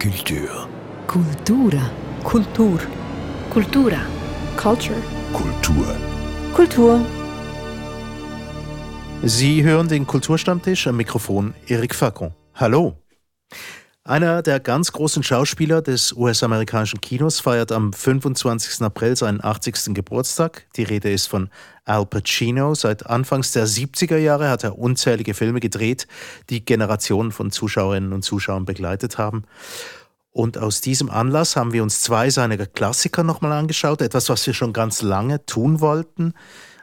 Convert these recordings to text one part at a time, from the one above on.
Kultur. Kultura. Kultur. Kultura. Culture. Kultur. Kultur. Sie hören den Kulturstammtisch am Mikrofon Eric Facon. Hallo. Einer der ganz großen Schauspieler des US-amerikanischen Kinos feiert am 25. April seinen 80. Geburtstag. Die Rede ist von Al Pacino. Seit Anfangs der 70er Jahre hat er unzählige Filme gedreht, die Generationen von Zuschauerinnen und Zuschauern begleitet haben. Und aus diesem Anlass haben wir uns zwei seiner Klassiker nochmal angeschaut, etwas, was wir schon ganz lange tun wollten,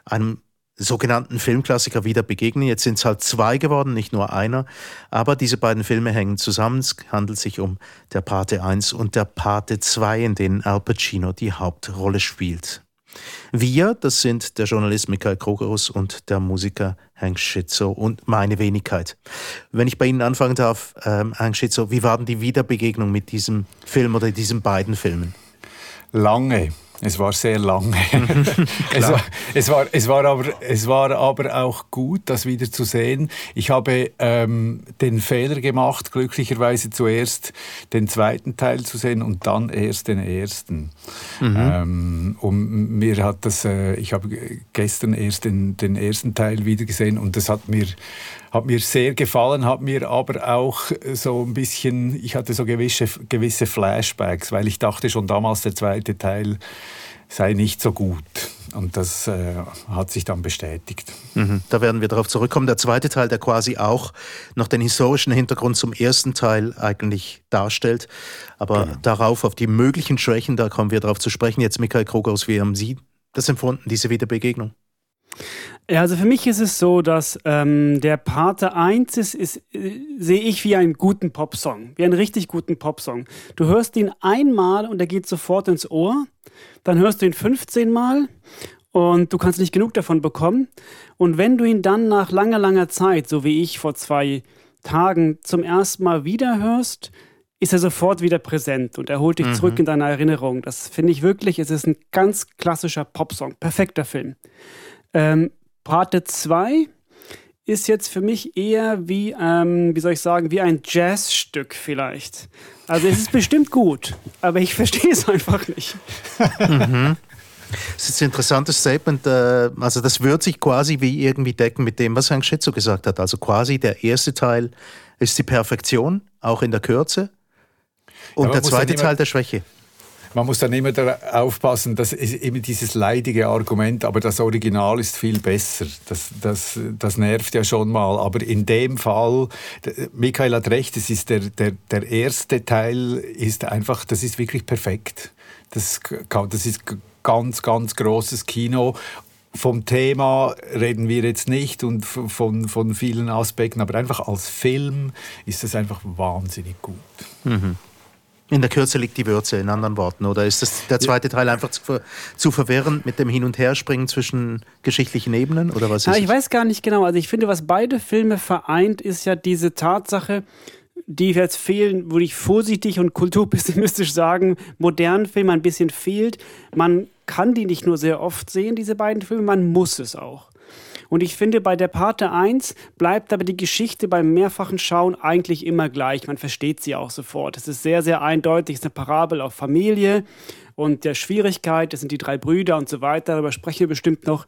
einem sogenannten Filmklassiker wieder begegnen. Jetzt sind es halt zwei geworden, nicht nur einer. Aber diese beiden Filme hängen zusammen. Es handelt sich um der Pate 1 und der Pate 2, in denen Al Pacino die Hauptrolle spielt. Wir, das sind der Journalist Michael Krogerus und der Musiker Hank Schitzo und meine Wenigkeit. Wenn ich bei Ihnen anfangen darf, ähm, Hank Schitzo, wie war denn die Wiederbegegnung mit diesem Film oder diesen beiden Filmen? Lange. Es war sehr lange. es, war, es, war, es, war aber, es war aber auch gut, das wieder zu sehen. Ich habe ähm, den Fehler gemacht, glücklicherweise zuerst den zweiten Teil zu sehen und dann erst den ersten. Mhm. Ähm, und mir hat das, äh, ich habe gestern erst den, den ersten Teil wieder gesehen und das hat mir hat mir sehr gefallen, hat mir aber auch so ein bisschen, ich hatte so gewisse, gewisse Flashbacks, weil ich dachte schon damals, der zweite Teil sei nicht so gut. Und das äh, hat sich dann bestätigt. Mhm, da werden wir darauf zurückkommen. Der zweite Teil, der quasi auch noch den historischen Hintergrund zum ersten Teil eigentlich darstellt. Aber genau. darauf, auf die möglichen Schwächen, da kommen wir darauf zu sprechen. Jetzt Michael Kroghaus, wie haben Sie das empfunden, diese Wiederbegegnung? Ja, also für mich ist es so, dass ähm, der Pate 1 ist, ist äh, sehe ich wie einen guten Popsong, wie einen richtig guten Popsong. Du hörst ihn einmal und er geht sofort ins Ohr, dann hörst du ihn 15 Mal und du kannst nicht genug davon bekommen. Und wenn du ihn dann nach langer, langer Zeit, so wie ich vor zwei Tagen, zum ersten Mal wieder hörst, ist er sofort wieder präsent und er holt dich mhm. zurück in deine Erinnerung. Das finde ich wirklich, es ist ein ganz klassischer Popsong, perfekter Film. Ähm, Pate 2 ist jetzt für mich eher wie, ähm, wie soll ich sagen, wie ein Jazzstück vielleicht. Also es ist bestimmt gut, aber ich verstehe es einfach nicht. mhm. Das ist ein interessantes Statement. Äh, also das wird sich quasi wie irgendwie decken mit dem, was Herr Schitzo gesagt hat. Also quasi der erste Teil ist die Perfektion, auch in der Kürze. Und ja, der zweite Teil der Schwäche. Man muss dann immer aufpassen, das ist immer dieses leidige Argument, aber das Original ist viel besser. Das, das, das nervt ja schon mal. Aber in dem Fall, Michael hat recht, es ist der, der, der erste Teil ist einfach, das ist wirklich perfekt. Das, das ist ganz, ganz großes Kino vom Thema reden wir jetzt nicht und von, von vielen Aspekten, aber einfach als Film ist das einfach wahnsinnig gut. Mhm. In der Kürze liegt die Würze, in anderen Worten. Oder ist das der zweite Teil einfach zu, zu verwirrend mit dem Hin- und Herspringen zwischen geschichtlichen Ebenen? Oder was ist ja, ich es? weiß gar nicht genau. Also ich finde, was beide Filme vereint, ist ja diese Tatsache, die jetzt fehlen, würde ich vorsichtig und kulturpessimistisch sagen, modernen Filmen ein bisschen fehlt. Man kann die nicht nur sehr oft sehen, diese beiden Filme, man muss es auch. Und ich finde, bei der Pate 1 bleibt aber die Geschichte beim mehrfachen Schauen eigentlich immer gleich. Man versteht sie auch sofort. Es ist sehr, sehr eindeutig. Es ist eine Parabel auf Familie und der Schwierigkeit. Das sind die drei Brüder und so weiter. Darüber sprechen wir bestimmt noch.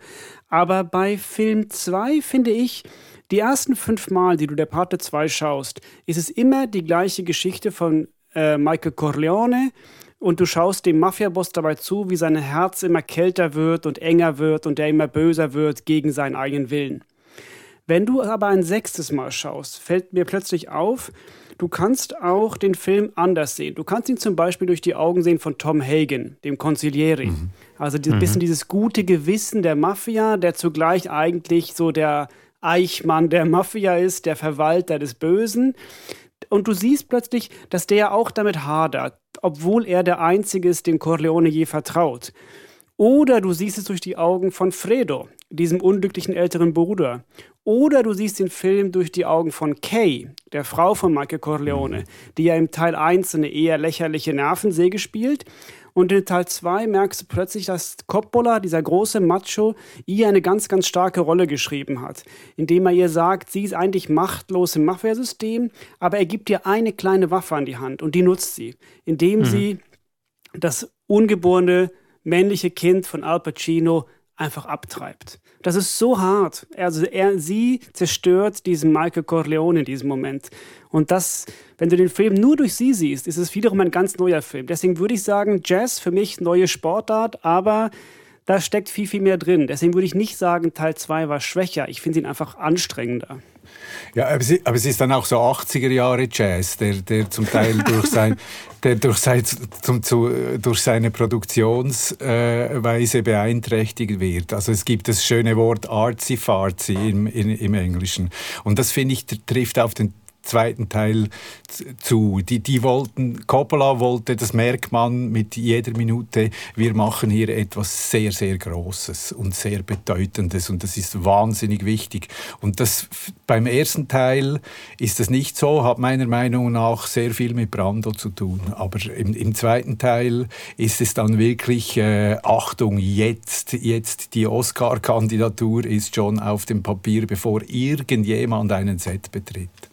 Aber bei Film 2 finde ich, die ersten fünf Mal, die du der Pate 2 schaust, ist es immer die gleiche Geschichte von äh, Michael Corleone und du schaust dem Mafiaboss dabei zu, wie sein Herz immer kälter wird und enger wird und er immer böser wird gegen seinen eigenen Willen. Wenn du aber ein sechstes Mal schaust, fällt mir plötzlich auf, du kannst auch den Film anders sehen. Du kannst ihn zum Beispiel durch die Augen sehen von Tom Hagen, dem Consigliere. Mhm. Also ein bisschen mhm. dieses gute Gewissen der Mafia, der zugleich eigentlich so der Eichmann der Mafia ist, der Verwalter des Bösen. Und du siehst plötzlich, dass der auch damit hadert obwohl er der Einzige ist, dem Corleone je vertraut. Oder du siehst es durch die Augen von Fredo, diesem unglücklichen älteren Bruder. Oder du siehst den Film durch die Augen von Kay, der Frau von Michael Corleone, die ja im Teil 1 eine eher lächerliche Nervensäge spielt. Und in Teil 2 merkst du plötzlich, dass Coppola, dieser große Macho, ihr eine ganz, ganz starke Rolle geschrieben hat. Indem er ihr sagt, sie ist eigentlich machtlos im Mafia-System, aber er gibt ihr eine kleine Waffe an die Hand und die nutzt sie. Indem mhm. sie das ungeborene männliche Kind von Al Pacino einfach abtreibt. Das ist so hart. Also er, sie zerstört diesen Michael Corleone in diesem Moment. Und das, wenn du den Film nur durch sie siehst, ist es wiederum ein ganz neuer Film. Deswegen würde ich sagen, Jazz für mich neue Sportart, aber da steckt viel, viel mehr drin. Deswegen würde ich nicht sagen, Teil 2 war schwächer. Ich finde ihn einfach anstrengender. Ja, aber es, aber es ist dann auch so 80er Jahre Jazz, der, der zum Teil durch sein, der durch, sein, zum, zu, durch seine Produktionsweise äh, beeinträchtigt wird. Also es gibt das schöne Wort artsy-fartsy im, im Englischen. Und das finde ich trifft auf den zweiten Teil zu. Die, die wollten, Coppola wollte, das merkt man mit jeder Minute, wir machen hier etwas sehr, sehr Großes und sehr Bedeutendes und das ist wahnsinnig wichtig. Und das beim ersten Teil ist das nicht so, hat meiner Meinung nach sehr viel mit Brando zu tun. Aber im, im zweiten Teil ist es dann wirklich, äh, Achtung, jetzt, jetzt die Oscar-Kandidatur ist schon auf dem Papier, bevor irgendjemand einen Set betritt.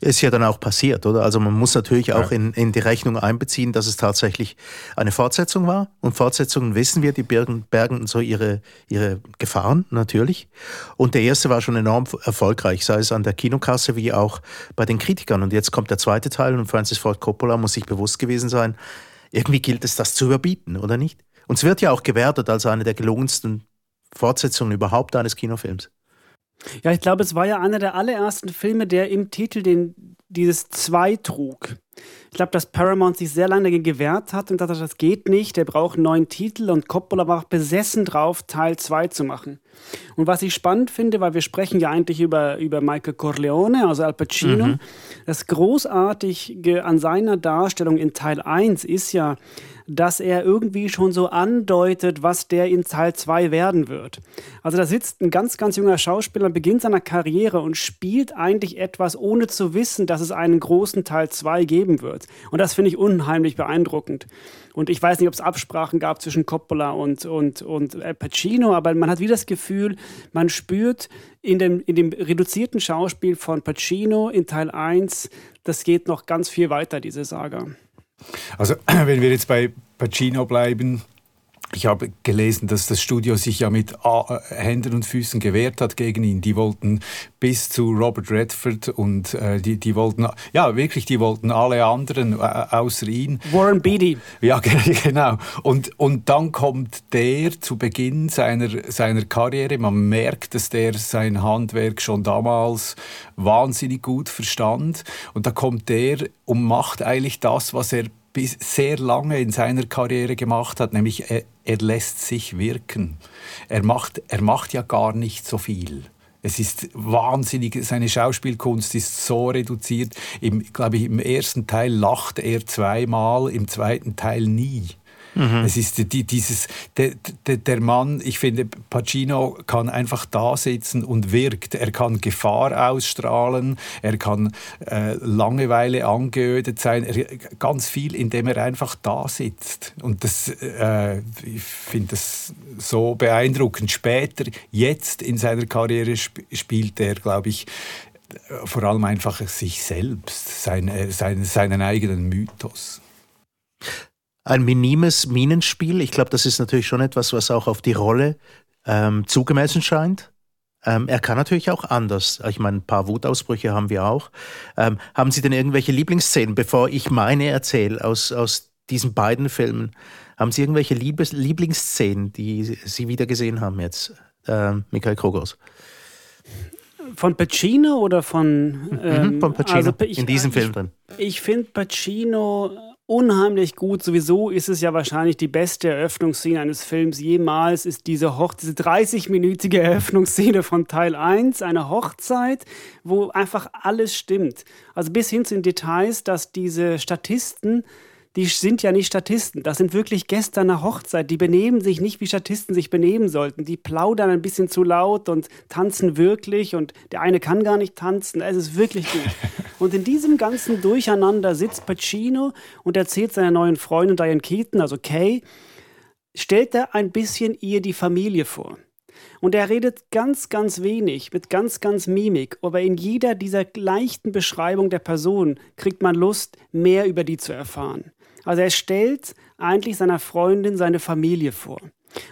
Ist ja dann auch passiert, oder? Also man muss natürlich auch in, in die Rechnung einbeziehen, dass es tatsächlich eine Fortsetzung war. Und Fortsetzungen wissen wir, die bergen, bergen so ihre, ihre Gefahren natürlich. Und der erste war schon enorm erfolgreich, sei es an der Kinokasse wie auch bei den Kritikern. Und jetzt kommt der zweite Teil und Francis Ford Coppola muss sich bewusst gewesen sein, irgendwie gilt es, das zu überbieten, oder nicht? Und es wird ja auch gewertet als eine der gelungensten Fortsetzungen überhaupt eines Kinofilms. Ja, ich glaube, es war ja einer der allerersten Filme, der im Titel den, dieses Zwei trug. Ich glaube, dass Paramount sich sehr lange dagegen gewehrt hat und dachte, das geht nicht, der braucht einen neuen Titel und Coppola war besessen drauf, Teil 2 zu machen. Und was ich spannend finde, weil wir sprechen ja eigentlich über, über Michael Corleone, also Al Pacino, mhm. das Großartige an seiner Darstellung in Teil 1 ist ja, dass er irgendwie schon so andeutet, was der in Teil 2 werden wird. Also da sitzt ein ganz, ganz junger Schauspieler, beginnt seiner Karriere und spielt eigentlich etwas, ohne zu wissen, dass es einen großen Teil 2 geben wird. Und das finde ich unheimlich beeindruckend. Und ich weiß nicht, ob es Absprachen gab zwischen Coppola und, und, und Pacino, aber man hat wie das Gefühl, man spürt in dem, in dem reduzierten Schauspiel von Pacino in Teil 1, das geht noch ganz viel weiter, diese Saga. Also wenn wir jetzt bei Pacino bleiben, ich habe gelesen, dass das Studio sich ja mit äh, Händen und Füßen gewehrt hat gegen ihn. Die wollten bis zu Robert Redford und äh, die, die wollten, ja wirklich, die wollten alle anderen äh, außer ihn. Warren Beatty. Ja, genau. Und, und dann kommt der zu Beginn seiner, seiner Karriere. Man merkt, dass der sein Handwerk schon damals wahnsinnig gut verstand. Und da kommt der und macht eigentlich das, was er bis sehr lange in seiner Karriere gemacht hat, nämlich er, er lässt sich wirken. Er macht, er macht ja gar nicht so viel. Es ist wahnsinnig, seine Schauspielkunst ist so reduziert. Im, glaube ich, im ersten Teil lacht er zweimal, im zweiten Teil nie. Mhm. Es ist die, dieses, der, der, der, Mann, ich finde, Pacino kann einfach da sitzen und wirkt. Er kann Gefahr ausstrahlen, er kann äh, Langeweile angeödet sein, er, ganz viel, indem er einfach da sitzt. Und das, äh, ich finde das so beeindruckend. Später, jetzt in seiner Karriere sp spielt er, glaube ich, vor allem einfach sich selbst, sein, sein, seinen eigenen Mythos ein minimes Minenspiel. Ich glaube, das ist natürlich schon etwas, was auch auf die Rolle ähm, zugemessen scheint. Ähm, er kann natürlich auch anders. Ich meine, ein paar Wutausbrüche haben wir auch. Ähm, haben Sie denn irgendwelche Lieblingsszenen, bevor ich meine erzähle aus, aus diesen beiden Filmen? Haben Sie irgendwelche Liebes Lieblingsszenen, die Sie wieder gesehen haben jetzt, äh, Michael Krogos? Von Pacino oder von. Mhm, ähm, von Pacino, also ich, in diesem ich, Film drin. Ich finde Pacino unheimlich gut. Sowieso ist es ja wahrscheinlich die beste Eröffnungsszene eines Films jemals, ist diese, diese 30-minütige Eröffnungsszene von Teil 1, eine Hochzeit, wo einfach alles stimmt. Also bis hin zu den Details, dass diese Statisten die sind ja nicht Statisten. Das sind wirklich Gäste einer Hochzeit. Die benehmen sich nicht, wie Statisten sich benehmen sollten. Die plaudern ein bisschen zu laut und tanzen wirklich. Und der eine kann gar nicht tanzen. Es ist wirklich gut. Und in diesem ganzen Durcheinander sitzt Pacino und erzählt seiner neuen Freundin Diane Keaton, also Kay, stellt er ein bisschen ihr die Familie vor. Und er redet ganz, ganz wenig, mit ganz, ganz Mimik. Aber in jeder dieser leichten Beschreibung der Person kriegt man Lust, mehr über die zu erfahren. Also er stellt eigentlich seiner Freundin seine Familie vor.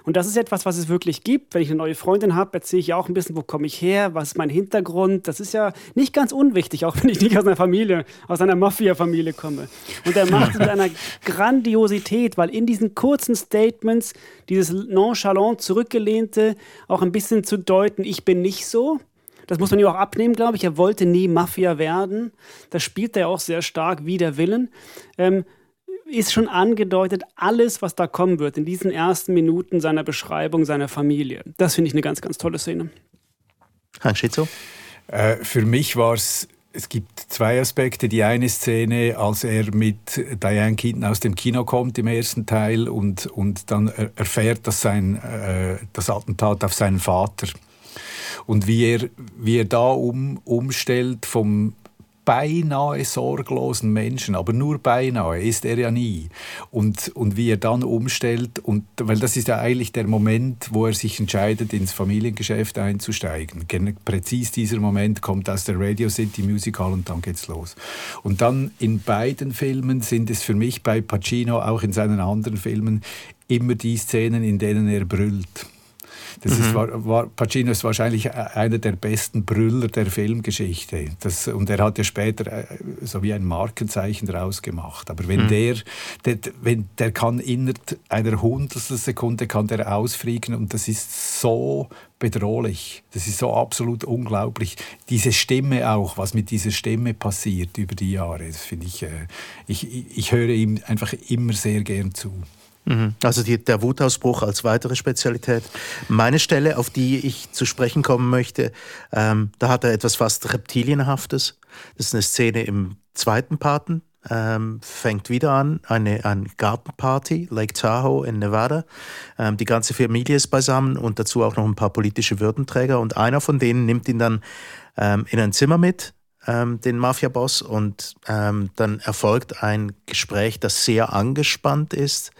Und das ist etwas, was es wirklich gibt. Wenn ich eine neue Freundin habe, erzähle ich auch ein bisschen, wo komme ich her, was ist mein Hintergrund. Das ist ja nicht ganz unwichtig, auch wenn ich nicht aus einer Familie, aus einer Mafia-Familie komme. Und er macht es mit einer Grandiosität, weil in diesen kurzen Statements dieses nonchalant zurückgelehnte auch ein bisschen zu deuten, ich bin nicht so. Das muss man ihm auch abnehmen, glaube ich. Er wollte nie Mafia werden. Das spielt er auch sehr stark wider Willen. Ähm, ist schon angedeutet, alles, was da kommen wird, in diesen ersten Minuten seiner Beschreibung seiner Familie. Das finde ich eine ganz, ganz tolle Szene. Hans Schitzo? Äh, für mich war es es gibt zwei Aspekte. Die eine Szene, als er mit Diane Keaton aus dem Kino kommt im ersten Teil und, und dann erfährt, dass sein, äh, das Attentat auf seinen Vater und wie er, wie er da um, umstellt vom beinahe sorglosen Menschen, aber nur beinahe ist er ja nie. Und, und wie er dann umstellt, und, weil das ist ja eigentlich der Moment, wo er sich entscheidet, ins Familiengeschäft einzusteigen. Präzis dieser Moment kommt aus der Radio City Musical und dann geht's los. Und dann in beiden Filmen sind es für mich bei Pacino, auch in seinen anderen Filmen, immer die Szenen, in denen er brüllt. Das mhm. ist, war, war, Pacino ist wahrscheinlich äh, einer der besten Brüller der Filmgeschichte. Das, und er hat ja später äh, so wie ein Markenzeichen daraus gemacht. Aber wenn mhm. der, der, wenn, der kann innerhalb einer Hundertstel Sekunde kann der ausfliegen und das ist so bedrohlich. Das ist so absolut unglaublich. Diese Stimme auch, was mit dieser Stimme passiert über die Jahre, das finde ich, äh, ich, ich höre ihm einfach immer sehr gern zu. Mhm. Also die, der Wutausbruch als weitere Spezialität. Meine Stelle, auf die ich zu sprechen kommen möchte, ähm, da hat er etwas fast Reptilienhaftes. Das ist eine Szene im zweiten Paten. Ähm, fängt wieder an, eine, eine Gartenparty, Lake Tahoe in Nevada. Ähm, die ganze Familie ist beisammen und dazu auch noch ein paar politische Würdenträger. Und einer von denen nimmt ihn dann ähm, in ein Zimmer mit, ähm, den Mafia-Boss und ähm, dann erfolgt ein Gespräch, das sehr angespannt ist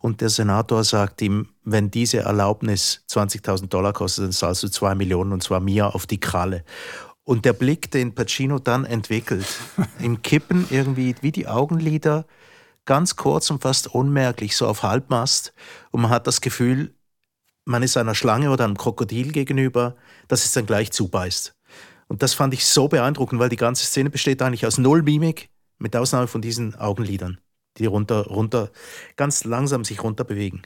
und der Senator sagt ihm, wenn diese Erlaubnis 20.000 Dollar kostet, dann zahlst du zwei Millionen und zwar mir auf die Kralle. Und der Blick, den Pacino dann entwickelt, im Kippen irgendwie wie die Augenlider, ganz kurz und fast unmerklich, so auf Halbmast und man hat das Gefühl, man ist einer Schlange oder einem Krokodil gegenüber, das es dann gleich zubeißt. Und das fand ich so beeindruckend, weil die ganze Szene besteht eigentlich aus null Mimik, mit Ausnahme von diesen Augenlidern, die runter, runter, ganz langsam sich runter bewegen.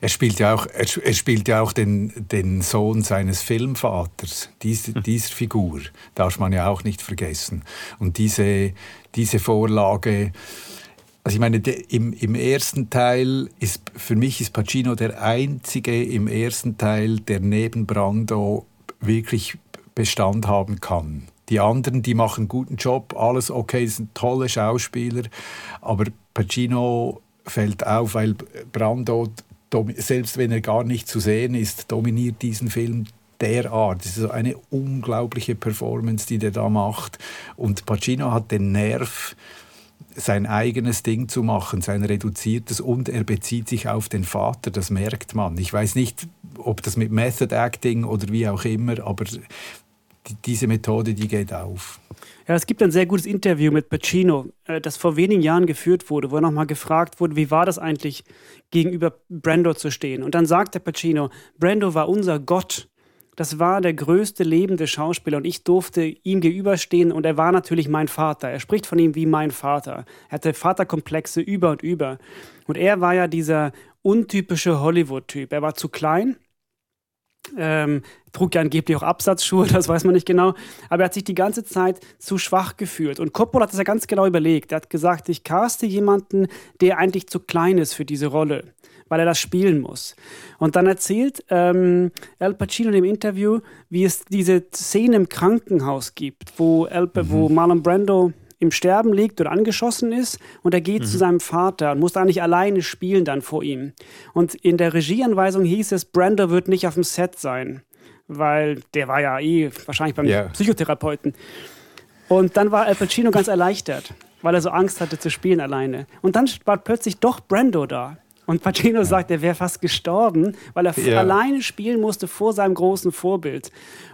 Er spielt ja auch, er, er spielt ja auch den, den Sohn seines Filmvaters, diese, hm. dieser Figur, darf man ja auch nicht vergessen. Und diese, diese Vorlage, also ich meine, de, im, im ersten Teil ist, für mich ist Pacino der einzige im ersten Teil, der neben Brando wirklich Bestand haben kann. Die anderen, die machen einen guten Job, alles okay, sind tolle Schauspieler, aber Pacino fällt auf, weil Brando, selbst wenn er gar nicht zu sehen ist, dominiert diesen Film derart. Das ist eine unglaubliche Performance, die der da macht. Und Pacino hat den Nerv, sein eigenes Ding zu machen, sein reduziertes und er bezieht sich auf den Vater, das merkt man. Ich weiß nicht, ob das mit Method Acting oder wie auch immer, aber diese Methode, die geht auf. Ja, es gibt ein sehr gutes Interview mit Pacino, äh, das vor wenigen Jahren geführt wurde, wo er nochmal gefragt wurde, wie war das eigentlich, gegenüber Brando zu stehen. Und dann sagte Pacino, Brando war unser Gott. Das war der größte lebende Schauspieler und ich durfte ihm gegenüberstehen und er war natürlich mein Vater. Er spricht von ihm wie mein Vater. Er hatte Vaterkomplexe über und über. Und er war ja dieser untypische Hollywood-Typ. Er war zu klein, ähm, trug ja angeblich auch Absatzschuhe, das weiß man nicht genau. Aber er hat sich die ganze Zeit zu schwach gefühlt. Und Coppola hat das ja ganz genau überlegt. Er hat gesagt, ich caste jemanden, der eigentlich zu klein ist für diese Rolle, weil er das spielen muss. Und dann erzählt ähm, Al Pacino in dem Interview, wie es diese Szene im Krankenhaus gibt, wo, Al, mhm. wo Marlon Brando im Sterben liegt oder angeschossen ist und er geht mhm. zu seinem Vater und muss nicht alleine spielen dann vor ihm. Und in der Regieanweisung hieß es, Brando wird nicht auf dem Set sein, weil der war ja eh wahrscheinlich beim yeah. Psychotherapeuten. Und dann war Al Pacino ganz erleichtert, weil er so Angst hatte zu spielen alleine. Und dann war plötzlich doch Brando da. Und Pacino ja. sagt, er wäre fast gestorben, weil er ja. alleine spielen musste vor seinem großen Vorbild.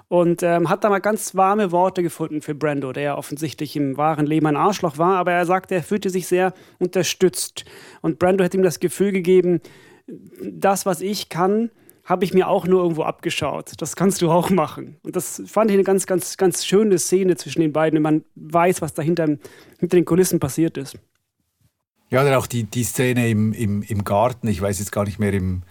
Und ähm, hat da mal ganz warme Worte gefunden für Brando, der ja offensichtlich im wahren Leben ein Arschloch war. Aber er sagte, er fühlte sich sehr unterstützt. Und Brando hat ihm das Gefühl gegeben, das, was ich kann, habe ich mir auch nur irgendwo abgeschaut. Das kannst du auch machen. Und das fand ich eine ganz, ganz, ganz schöne Szene zwischen den beiden, wenn man weiß, was dahinter hinter den Kulissen passiert ist. Ja, oder auch die, die Szene im, im, im Garten, ich weiß jetzt gar nicht mehr im.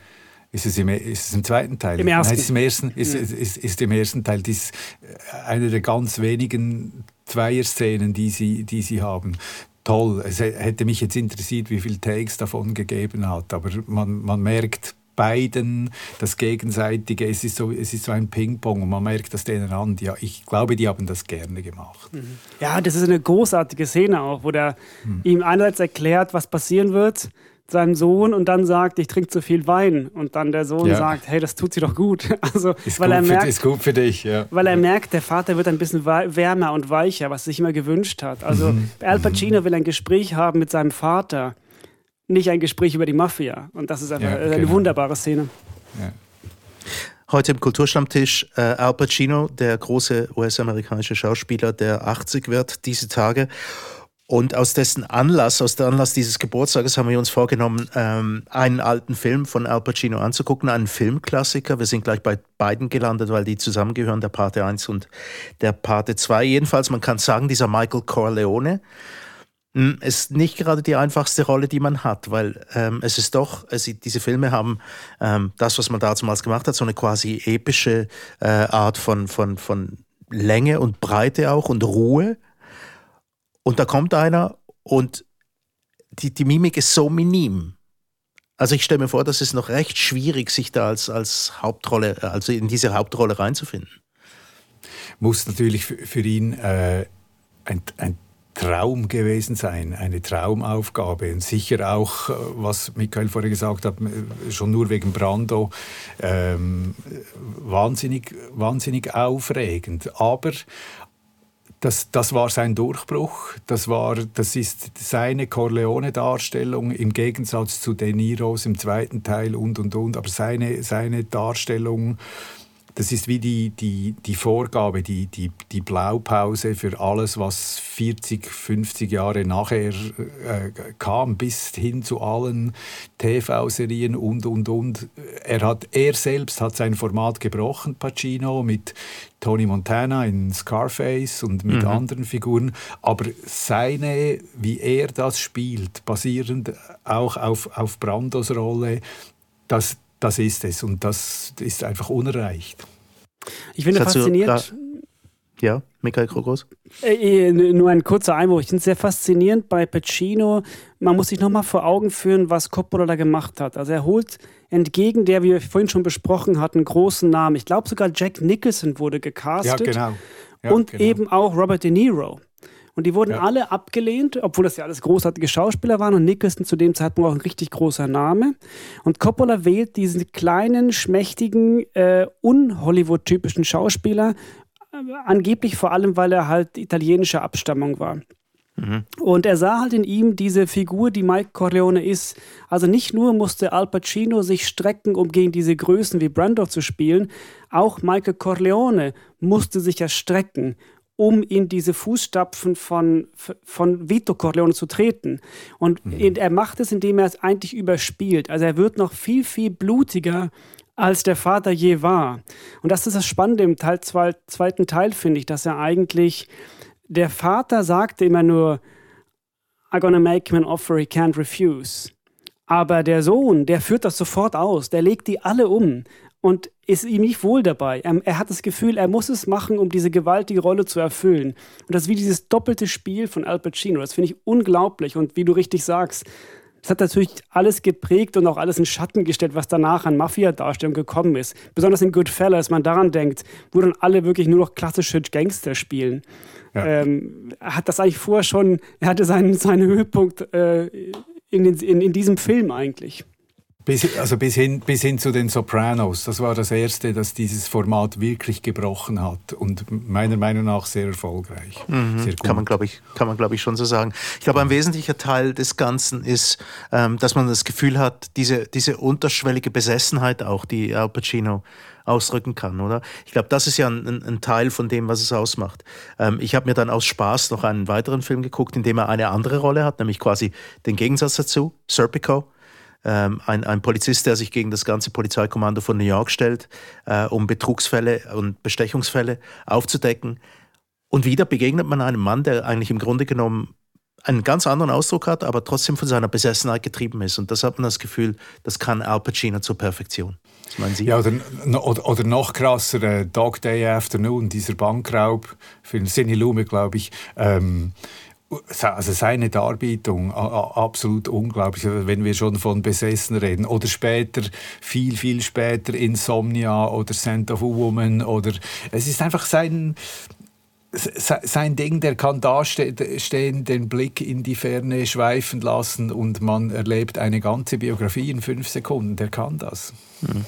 Ist es im, ist es im zweiten Teil? Im ersten. Nein, ist, im ersten ist, ist, ist, ist im ersten Teil. Dies, äh, eine der ganz wenigen Zweier-Szenen, die sie, die sie haben toll. Es hätte mich jetzt interessiert, wie viele Takes davon gegeben hat, aber man, man merkt beiden das Gegenseitige, es ist so, es ist so ein Ping-Pong und man merkt das denen an. Ja, ich glaube, die haben das gerne gemacht. Mhm. Ja, das ist eine großartige Szene auch, wo der hm. ihm einerseits erklärt, was passieren wird, seinem Sohn und dann sagt, ich trinke zu viel Wein und dann der Sohn ja. sagt, hey, das tut sie doch gut. Also, ist, weil gut er merkt, für, ist gut für dich. Ja. Weil er merkt, der Vater wird ein bisschen wärmer und weicher, was er sich immer gewünscht hat. Also mhm. Al Pacino will ein Gespräch haben mit seinem Vater nicht ein Gespräch über die Mafia. Und das ist einfach ja, eine genau. wunderbare Szene. Ja. Heute im Kulturstammtisch äh, Al Pacino, der große US-amerikanische Schauspieler, der 80 wird diese Tage. Und aus dessen Anlass, aus der Anlass dieses Geburtstages haben wir uns vorgenommen, ähm, einen alten Film von Al Pacino anzugucken, einen Filmklassiker. Wir sind gleich bei beiden gelandet, weil die zusammengehören, der Pate 1 und der Pate 2. Jedenfalls, man kann sagen, dieser Michael Corleone, ist nicht gerade die einfachste Rolle, die man hat, weil ähm, es ist doch, es, diese Filme haben ähm, das, was man damals gemacht hat, so eine quasi epische äh, Art von, von, von Länge und Breite auch und Ruhe. Und da kommt einer und die, die Mimik ist so minim. Also ich stelle mir vor, das ist noch recht schwierig, sich da als, als Hauptrolle, also in diese Hauptrolle reinzufinden. Muss natürlich für, für ihn äh, ein, ein Traum gewesen sein, eine Traumaufgabe. Und sicher auch, äh, was Michael vorher gesagt hat, schon nur wegen Brando, ähm, wahnsinnig, wahnsinnig aufregend. Aber das, das war sein Durchbruch. Das, war, das ist seine Corleone-Darstellung im Gegensatz zu De Niros im zweiten Teil und, und, und. Aber seine, seine Darstellung das ist wie die, die, die Vorgabe, die, die, die Blaupause für alles, was 40, 50 Jahre nachher äh, kam, bis hin zu allen TV-Serien und, und, und. Er, hat, er selbst hat sein Format gebrochen, Pacino, mit Tony Montana in Scarface und mit mhm. anderen Figuren. Aber seine, wie er das spielt, basierend auch auf, auf Brandos Rolle, das, das ist es und das ist einfach unerreicht. Ich finde faszinierend. Ja, Michael Krogos? Äh, äh, nur ein kurzer Einwurf. Ich finde es sehr faszinierend bei Pacino. Man muss sich nochmal vor Augen führen, was Coppola da gemacht hat. Also er holt entgegen der, wie wir vorhin schon besprochen hatten, großen Namen. Ich glaube sogar Jack Nicholson wurde gecastet. Ja, genau. Ja, und genau. eben auch Robert De Niro. Und die wurden ja. alle abgelehnt, obwohl das ja alles großartige Schauspieler waren und Nicholson zu dem Zeitpunkt auch ein richtig großer Name. Und Coppola wählt diesen kleinen, schmächtigen, äh, un-Hollywood-typischen Schauspieler, äh, angeblich vor allem, weil er halt italienischer Abstammung war. Mhm. Und er sah halt in ihm diese Figur, die Mike Corleone ist. Also nicht nur musste Al Pacino sich strecken, um gegen diese Größen wie Brando zu spielen, auch Michael Corleone musste sich ja strecken, um in diese Fußstapfen von, von Vito Corleone zu treten. Und mhm. er macht es, indem er es eigentlich überspielt. Also er wird noch viel, viel blutiger, als der Vater je war. Und das ist das Spannende im Teil, zweiten Teil, finde ich, dass er eigentlich, der Vater sagte immer nur, I'm gonna make him an offer he can't refuse. Aber der Sohn, der führt das sofort aus, der legt die alle um und ist ihm nicht wohl dabei. Er, er, hat das Gefühl, er muss es machen, um diese gewaltige Rolle zu erfüllen. Und das ist wie dieses doppelte Spiel von Al Pacino. Das finde ich unglaublich. Und wie du richtig sagst, Das hat natürlich alles geprägt und auch alles in Schatten gestellt, was danach an Mafia-Darstellung gekommen ist. Besonders in Goodfellas, man daran denkt, wo dann alle wirklich nur noch klassische Gangster spielen. Ja. Ähm, er hat das eigentlich vorher schon, er hatte seinen, seinen Höhepunkt äh, in, den, in, in diesem Film eigentlich. Bis, also bis hin, bis hin zu den Sopranos. Das war das erste, das dieses Format wirklich gebrochen hat und meiner Meinung nach sehr erfolgreich. Mhm. Sehr kann man, glaube ich, kann man, glaube ich, schon so sagen. Ich glaube, ein wesentlicher Teil des Ganzen ist, ähm, dass man das Gefühl hat, diese, diese unterschwellige Besessenheit auch, die Al Pacino ausdrücken kann, oder? Ich glaube, das ist ja ein, ein, Teil von dem, was es ausmacht. Ähm, ich habe mir dann aus Spaß noch einen weiteren Film geguckt, in dem er eine andere Rolle hat, nämlich quasi den Gegensatz dazu, Serpico ähm, ein, ein Polizist, der sich gegen das ganze Polizeikommando von New York stellt, äh, um Betrugsfälle und Bestechungsfälle aufzudecken. Und wieder begegnet man einem Mann, der eigentlich im Grunde genommen einen ganz anderen Ausdruck hat, aber trotzdem von seiner Besessenheit getrieben ist. Und das hat man das Gefühl, das kann Al Pacino zur Perfektion. Was meinen Sie? Ja, oder, oder, oder noch krasser, äh, Dog Day Afternoon, dieser Bankraub, für Sidney Lume, glaube ich. Ähm, also seine Darbietung absolut unglaublich, also wenn wir schon von Besessen reden. Oder später, viel, viel später Insomnia oder Scent of a Woman. Oder es ist einfach sein, sein Ding, der kann da stehen, den Blick in die Ferne schweifen lassen und man erlebt eine ganze Biografie in fünf Sekunden. Der kann das. Hm.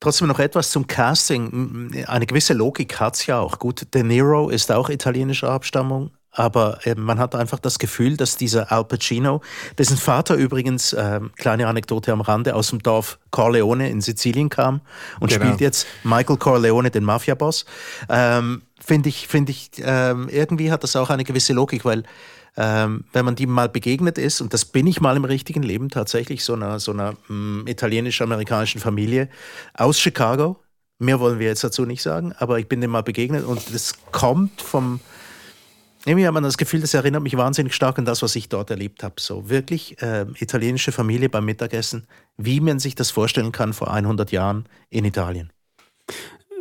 Trotzdem noch etwas zum Casting. Eine gewisse Logik hat es ja auch. Gut, De Niro ist auch italienischer Abstammung, aber äh, man hat einfach das Gefühl, dass dieser Al Pacino, dessen Vater übrigens, äh, kleine Anekdote am Rande, aus dem Dorf Corleone in Sizilien kam und genau. spielt jetzt Michael Corleone, den Mafia-Boss, ähm, finde ich, finde ich, ähm, irgendwie hat das auch eine gewisse Logik, weil ähm, wenn man dem mal begegnet ist, und das bin ich mal im richtigen Leben tatsächlich, so einer, so einer mm, italienisch-amerikanischen Familie aus Chicago, mehr wollen wir jetzt dazu nicht sagen, aber ich bin dem mal begegnet und das kommt vom, irgendwie hat man das Gefühl, das erinnert mich wahnsinnig stark an das, was ich dort erlebt habe. So wirklich äh, italienische Familie beim Mittagessen, wie man sich das vorstellen kann vor 100 Jahren in Italien.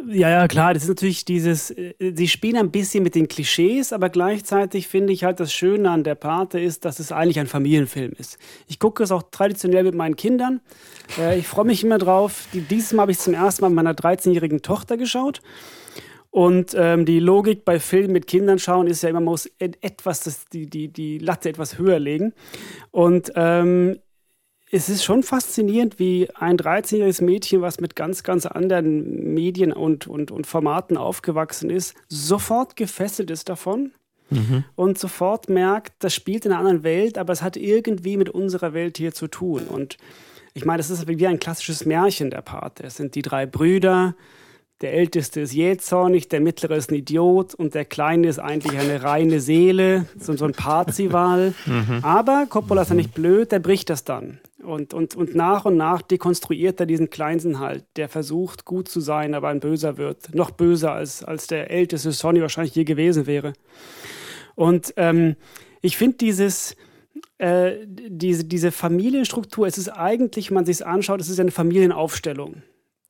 Ja, ja, klar, das ist natürlich dieses, äh, sie spielen ein bisschen mit den Klischees, aber gleichzeitig finde ich halt das Schöne an der Pate ist, dass es eigentlich ein Familienfilm ist. Ich gucke es auch traditionell mit meinen Kindern. Äh, ich freue mich immer drauf. Dieses Mal habe ich zum ersten Mal mit meiner 13-jährigen Tochter geschaut. Und ähm, die Logik bei Filmen mit Kindern schauen ist ja immer, man muss etwas, das, die, die, die Latte etwas höher legen. Und ähm, es ist schon faszinierend, wie ein 13-jähriges Mädchen, was mit ganz, ganz anderen Medien und, und, und Formaten aufgewachsen ist, sofort gefesselt ist davon. Mhm. Und sofort merkt, das spielt in einer anderen Welt, aber es hat irgendwie mit unserer Welt hier zu tun. Und ich meine, das ist wie ein klassisches Märchen der Pate. Es sind die drei Brüder, der Älteste ist jähzornig, der Mittlere ist ein Idiot und der Kleine ist eigentlich eine reine Seele, so, so ein Parzival. Mhm. Aber Coppola ist ja nicht blöd, der bricht das dann. Und, und, und nach und nach dekonstruiert er diesen Kleinsen halt, der versucht, gut zu sein, aber ein Böser wird. Noch böser, als, als der älteste Sonny wahrscheinlich je gewesen wäre. Und ähm, ich finde dieses, äh, diese, diese Familienstruktur, es ist eigentlich, wenn man sich es anschaut, es ist eine Familienaufstellung.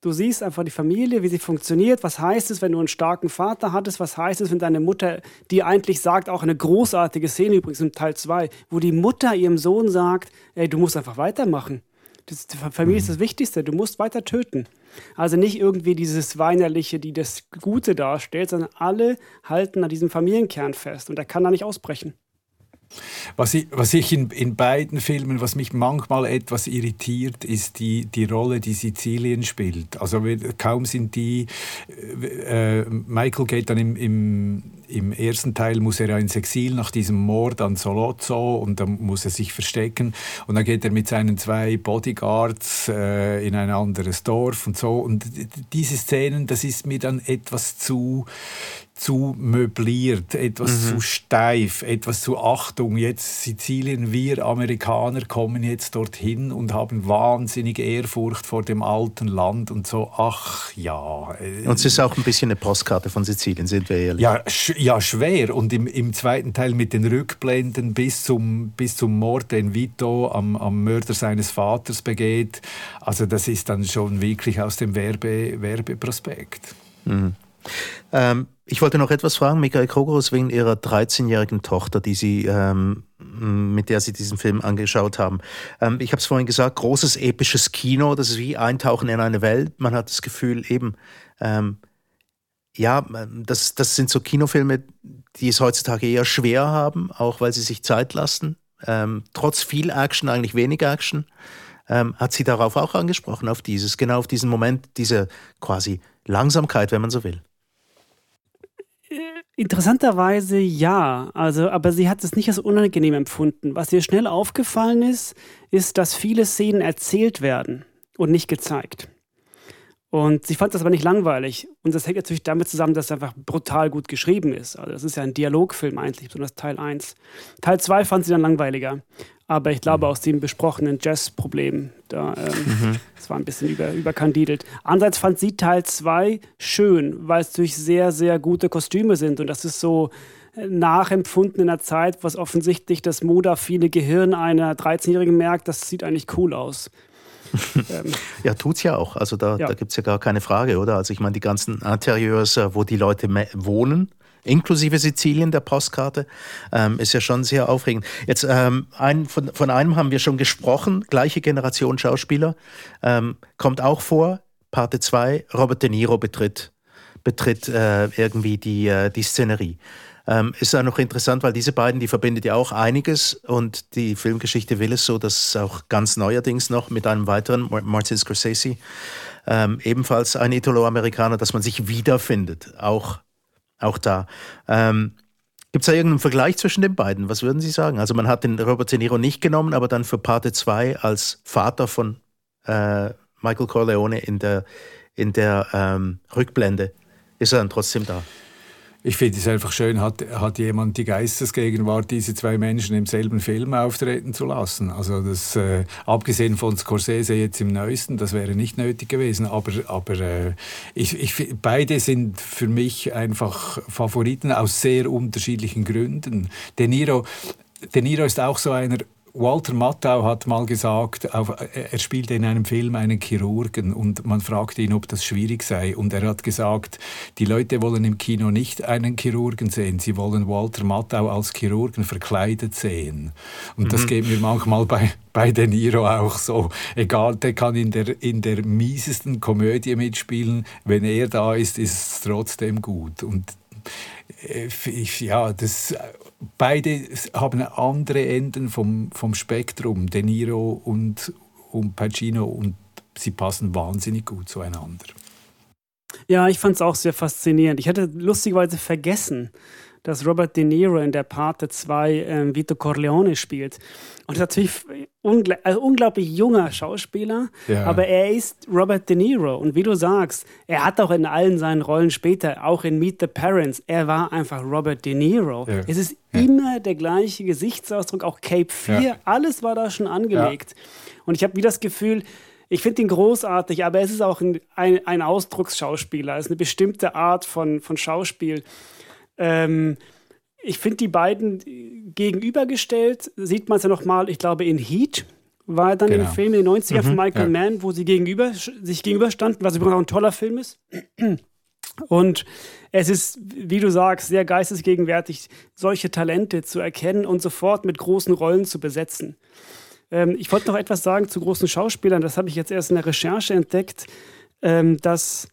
Du siehst einfach die Familie, wie sie funktioniert. Was heißt es, wenn du einen starken Vater hattest? Was heißt es, wenn deine Mutter, die eigentlich sagt, auch eine großartige Szene übrigens im Teil 2, wo die Mutter ihrem Sohn sagt, ey, du musst einfach weitermachen. Das, die Familie ist das Wichtigste, du musst weiter töten. Also nicht irgendwie dieses Weinerliche, die das Gute darstellt, sondern alle halten an diesem Familienkern fest und er kann da nicht ausbrechen. Was ich, was ich in, in beiden Filmen, was mich manchmal etwas irritiert, ist die, die Rolle, die Sizilien spielt. Also kaum sind die, äh, äh, Michael geht dann im, im, im ersten Teil, muss er ja ins Exil nach diesem Mord an Solozzo und dann muss er sich verstecken und dann geht er mit seinen zwei Bodyguards äh, in ein anderes Dorf und so und diese Szenen, das ist mir dann etwas zu zu möbliert, etwas mhm. zu steif, etwas zu Achtung. Jetzt Sizilien, wir Amerikaner kommen jetzt dorthin und haben wahnsinnige Ehrfurcht vor dem alten Land und so. Ach ja. Äh, und es ist auch ein bisschen eine Postkarte von Sizilien, sind wir ehrlich. Ja, sch ja schwer. Und im, im zweiten Teil mit den Rückblenden bis zum, bis zum Mord, den Vito am, am Mörder seines Vaters begeht. Also das ist dann schon wirklich aus dem Werbe, Werbeprospekt. Mhm. Ähm, ich wollte noch etwas fragen, Michael Krogerus, wegen Ihrer 13-jährigen Tochter, die Sie ähm, mit der Sie diesen Film angeschaut haben. Ähm, ich habe es vorhin gesagt, großes episches Kino, das ist wie Eintauchen in eine Welt. Man hat das Gefühl eben, ähm, ja, das, das sind so Kinofilme, die es heutzutage eher schwer haben, auch weil sie sich Zeit lassen. Ähm, trotz viel Action, eigentlich wenig Action. Ähm, hat sie darauf auch angesprochen, auf dieses, genau auf diesen Moment, diese quasi Langsamkeit, wenn man so will. Interessanterweise ja, also, aber sie hat es nicht als unangenehm empfunden. Was ihr schnell aufgefallen ist, ist, dass viele Szenen erzählt werden und nicht gezeigt. Und sie fand das aber nicht langweilig. Und das hängt natürlich damit zusammen, dass es einfach brutal gut geschrieben ist. Also das ist ja ein Dialogfilm eigentlich, besonders Teil 1. Teil 2 fand sie dann langweiliger. Aber ich glaube aus dem besprochenen Jazz-Problem, da, ähm, mhm. das war ein bisschen über, überkandidelt. Andererseits fand sie Teil 2 schön, weil es durch sehr, sehr gute Kostüme sind. Und das ist so äh, nachempfunden in einer Zeit, was offensichtlich das modaffine Gehirn einer 13-Jährigen merkt, das sieht eigentlich cool aus. ähm, ja, tut's ja auch. Also da, ja. da gibt es ja gar keine Frage, oder? Also ich meine, die ganzen Interieurs, äh, wo die Leute wohnen, inklusive Sizilien der Postkarte, ähm, ist ja schon sehr aufregend. Jetzt ähm, ein, von, von einem haben wir schon gesprochen, gleiche Generation Schauspieler, ähm, kommt auch vor, Parte 2, Robert De Niro betritt, betritt äh, irgendwie die, äh, die Szenerie. Ähm, ist auch noch interessant, weil diese beiden, die verbindet ja auch einiges und die Filmgeschichte will es so, dass auch ganz neuerdings noch mit einem weiteren, Martin Scorsese, ähm, ebenfalls ein Italo-Amerikaner, dass man sich wiederfindet, auch, auch da. Ähm, Gibt es da irgendeinen Vergleich zwischen den beiden? Was würden Sie sagen? Also man hat den Robert De Niro nicht genommen, aber dann für Parte 2 als Vater von äh, Michael Corleone in der, in der ähm, Rückblende ist er dann trotzdem da ich finde es einfach schön, hat, hat jemand die Geistesgegenwart, diese zwei Menschen im selben Film auftreten zu lassen. Also das, äh, abgesehen von Scorsese jetzt im Neuesten, das wäre nicht nötig gewesen. Aber, aber äh, ich, ich, beide sind für mich einfach Favoriten aus sehr unterschiedlichen Gründen. De Niro, De Niro ist auch so einer Walter Matthau hat mal gesagt, er spielte in einem Film einen Chirurgen und man fragte ihn, ob das schwierig sei. Und er hat gesagt, die Leute wollen im Kino nicht einen Chirurgen sehen, sie wollen Walter Matthau als Chirurgen verkleidet sehen. Und mhm. das geht mir manchmal bei, bei De Niro auch so. Egal, der kann in der, in der miesesten Komödie mitspielen. Wenn er da ist, ist es trotzdem gut. Und äh, ja, das beide haben andere Enden vom, vom Spektrum, De Niro und, und Pacino, und sie passen wahnsinnig gut zueinander. Ja, ich fand es auch sehr faszinierend. Ich hatte lustigerweise vergessen, dass Robert De Niro in der Parte 2 ähm, Vito Corleone spielt. Und natürlich ungl also unglaublich junger Schauspieler, ja. aber er ist Robert De Niro. Und wie du sagst, er hat auch in allen seinen Rollen später, auch in Meet the Parents, er war einfach Robert De Niro. Ja. Es ist ja. immer der gleiche Gesichtsausdruck, auch Cape 4, alles war da schon angelegt. Und ich habe wie das Gefühl, ich finde ihn großartig, aber es ist auch ein, ein, ein Ausdrucksschauspieler. Es ist eine bestimmte Art von, von Schauspiel. Ähm, ich finde die beiden gegenübergestellt, sieht man es ja nochmal, ich glaube, in Heat war dann genau. im Film in den 90er mhm, von Michael ja. Mann, wo sie gegenüber, sich gegenüberstanden, was übrigens auch ein toller Film ist. Und es ist, wie du sagst, sehr geistesgegenwärtig, solche Talente zu erkennen und sofort mit großen Rollen zu besetzen. Ähm, ich wollte noch etwas sagen zu großen Schauspielern, das habe ich jetzt erst in der Recherche entdeckt, ähm, dass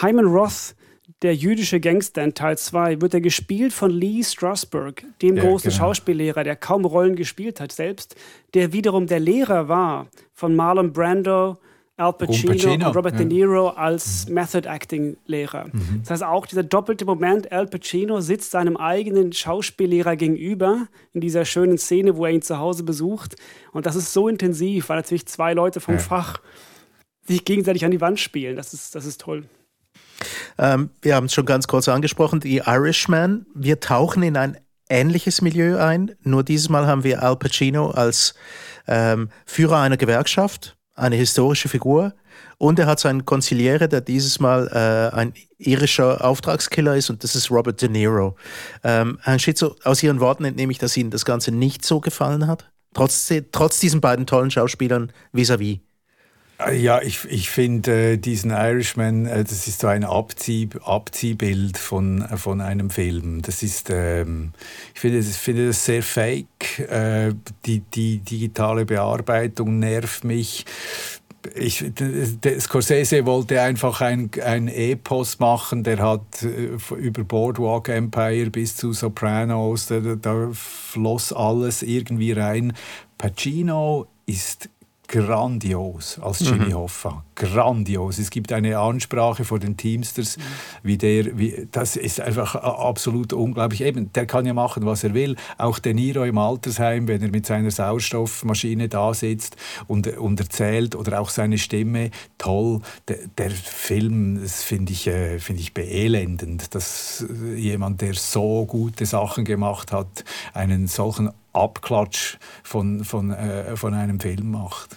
Hyman Roth der jüdische Gangster in Teil 2 wird er gespielt von Lee Strasberg, dem ja, großen genau. Schauspiellehrer, der kaum Rollen gespielt hat selbst, der wiederum der Lehrer war von Marlon Brando, Al Pacino, Pacino. und Robert ja. De Niro als mhm. Method Acting Lehrer. Mhm. Das heißt auch dieser doppelte Moment, Al Pacino sitzt seinem eigenen Schauspiellehrer gegenüber in dieser schönen Szene, wo er ihn zu Hause besucht und das ist so intensiv, weil natürlich zwei Leute vom ja. Fach sich gegenseitig an die Wand spielen. Das ist, das ist toll. Ähm, wir haben es schon ganz kurz angesprochen, die Irishman. Wir tauchen in ein ähnliches Milieu ein, nur dieses Mal haben wir Al Pacino als ähm, Führer einer Gewerkschaft, eine historische Figur. Und er hat seinen Konziliere, der dieses Mal äh, ein irischer Auftragskiller ist, und das ist Robert De Niro. Ähm, Herrn Schitzo, aus Ihren Worten entnehme ich, dass Ihnen das Ganze nicht so gefallen hat, trotz, trotz diesen beiden tollen Schauspielern vis-à-vis. -vis. Äh, ja, ich, ich finde äh, diesen Irishman, äh, das ist so ein Abzieh, Abziehbild von, äh, von einem Film. Das ist, ähm, ich finde, ich finde das sehr fake. Äh, die, die digitale Bearbeitung nervt mich. Ich, Scorsese wollte einfach ein, ein Epos machen, der hat äh, über Boardwalk Empire bis zu Sopranos, da, da floss alles irgendwie rein. Pacino ist grandios als Jimmy mhm. Hoffa. Grandios. Es gibt eine Ansprache vor den Teamsters, wie der, wie, das ist einfach absolut unglaublich. Eben, der kann ja machen, was er will. Auch De Niro im Altersheim, wenn er mit seiner Sauerstoffmaschine da sitzt und, und erzählt oder auch seine Stimme, toll. Der, der Film, das finde ich, äh, find ich beelendend, dass jemand, der so gute Sachen gemacht hat, einen solchen Abklatsch von, von, äh, von einem Film macht.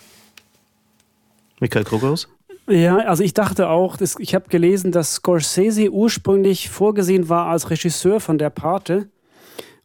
Michael Kroghaus? Ja, also ich dachte auch, das, ich habe gelesen, dass Scorsese ursprünglich vorgesehen war als Regisseur von der Pate.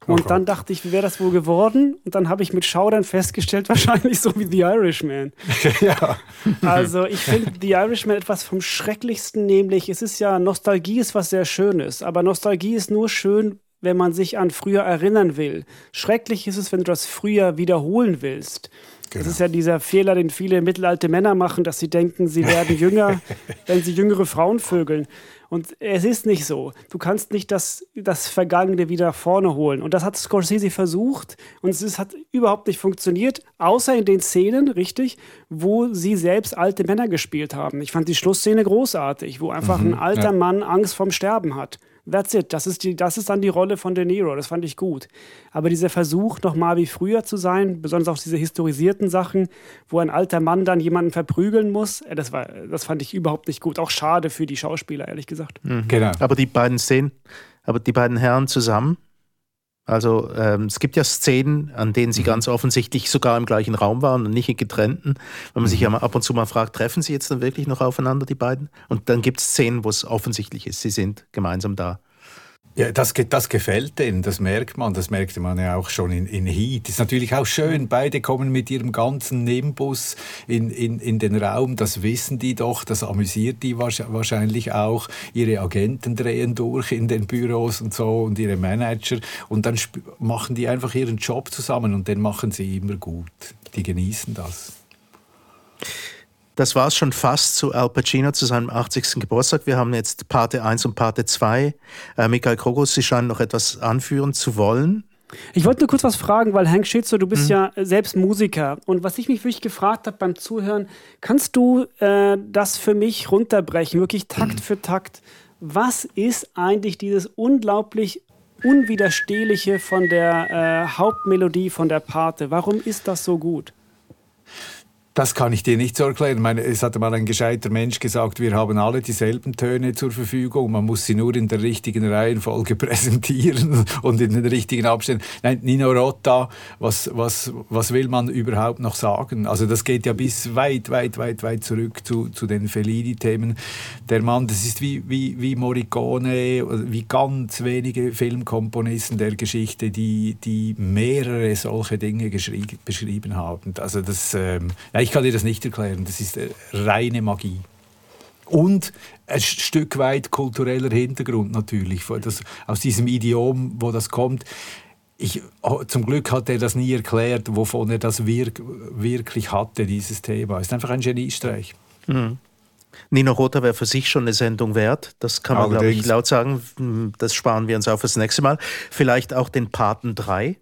Und oh dann dachte ich, wie wäre das wohl geworden? Und dann habe ich mit Schaudern festgestellt, wahrscheinlich so wie The Irishman. ja. Also ich finde The Irishman etwas vom Schrecklichsten, nämlich es ist ja, Nostalgie ist was sehr Schönes, aber Nostalgie ist nur schön, wenn man sich an früher erinnern will. Schrecklich ist es, wenn du das früher wiederholen willst. Genau. Das ist ja dieser Fehler, den viele mittelalte Männer machen, dass sie denken, sie werden jünger, wenn sie jüngere Frauen vögeln. Und es ist nicht so. Du kannst nicht das, das Vergangene wieder vorne holen. Und das hat Scorsese versucht und es hat überhaupt nicht funktioniert, außer in den Szenen, richtig, wo sie selbst alte Männer gespielt haben. Ich fand die Schlussszene großartig, wo einfach mhm, ein alter ja. Mann Angst vorm Sterben hat. That's it. Das ist, die, das ist dann die Rolle von De Niro. Das fand ich gut. Aber dieser Versuch, nochmal wie früher zu sein, besonders auch diese historisierten Sachen, wo ein alter Mann dann jemanden verprügeln muss, äh, das, war, das fand ich überhaupt nicht gut. Auch schade für die Schauspieler, ehrlich gesagt. Mhm. Genau. Aber die beiden Szenen, aber die beiden Herren zusammen, also ähm, es gibt ja Szenen, an denen sie mhm. ganz offensichtlich sogar im gleichen Raum waren und nicht in getrennten. Wenn man mhm. sich ja mal ab und zu mal fragt, treffen sie jetzt dann wirklich noch aufeinander, die beiden? Und dann gibt es Szenen, wo es offensichtlich ist, sie sind gemeinsam da. Ja, das, das gefällt denen, das merkt man, das merkte man ja auch schon in, in Heat. Ist natürlich auch schön, beide kommen mit ihrem ganzen Nimbus in, in, in den Raum, das wissen die doch, das amüsiert die wahrscheinlich auch. Ihre Agenten drehen durch in den Büros und so und ihre Manager und dann machen die einfach ihren Job zusammen und den machen sie immer gut. Die genießen das. Das war es schon fast zu Al Pacino zu seinem 80. Geburtstag. Wir haben jetzt Parte 1 und Parte 2. Äh, Michael Krogos, Sie scheinen noch etwas anführen zu wollen. Ich wollte nur kurz was fragen, weil Hank Schitzo, du bist mhm. ja selbst Musiker. Und was ich mich wirklich gefragt habe beim Zuhören, kannst du äh, das für mich runterbrechen, wirklich Takt mhm. für Takt? Was ist eigentlich dieses unglaublich Unwiderstehliche von der äh, Hauptmelodie von der Parte? Warum ist das so gut? Das kann ich dir nicht so erklären. Meine, es hat mal ein gescheiter Mensch gesagt, wir haben alle dieselben Töne zur Verfügung. Man muss sie nur in der richtigen Reihenfolge präsentieren und in den richtigen Abständen. Nein, Nino Rota, was, was, was will man überhaupt noch sagen? Also das geht ja bis weit, weit, weit, weit zurück zu, zu den Fellini-Themen. Der Mann, das ist wie, wie, wie Morricone, wie ganz wenige Filmkomponisten der Geschichte, die, die mehrere solche Dinge beschrieben haben. Also das... Ähm, ich kann dir das nicht erklären. Das ist äh, reine Magie. Und ein Stück weit kultureller Hintergrund natürlich, das, aus diesem Idiom, wo das kommt. Ich, oh, zum Glück hat er das nie erklärt, wovon er das wirk wirklich hatte, dieses Thema. Es ist einfach ein Geniestreich. Mhm. Nino Rota wäre für sich schon eine Sendung wert. Das kann man, glaube ich, laut sagen. Das sparen wir uns auf das nächste Mal. Vielleicht auch den Paten 3.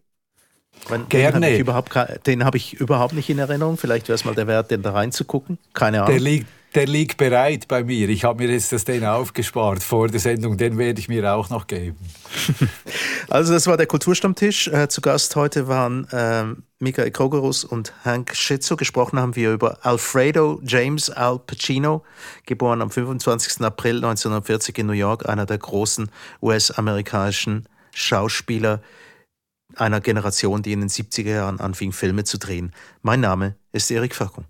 Wenn, Gerne. Den habe ich, überhaupt, hab ich überhaupt nicht in Erinnerung. Vielleicht wäre es mal der Wert, den da reinzugucken. Keine Ahnung. Der liegt, der liegt bereit bei mir. Ich habe mir jetzt das den aufgespart vor der Sendung. Den werde ich mir auch noch geben. also das war der Kulturstammtisch. Äh, zu Gast heute waren äh, Michael Krogerus und Hank Schitzo. Gesprochen haben wir über Alfredo James Al Pacino, geboren am 25. April 1940 in New York, einer der großen US-amerikanischen Schauspieler einer Generation, die in den 70er Jahren anfing, Filme zu drehen. Mein Name ist Erik Fackung.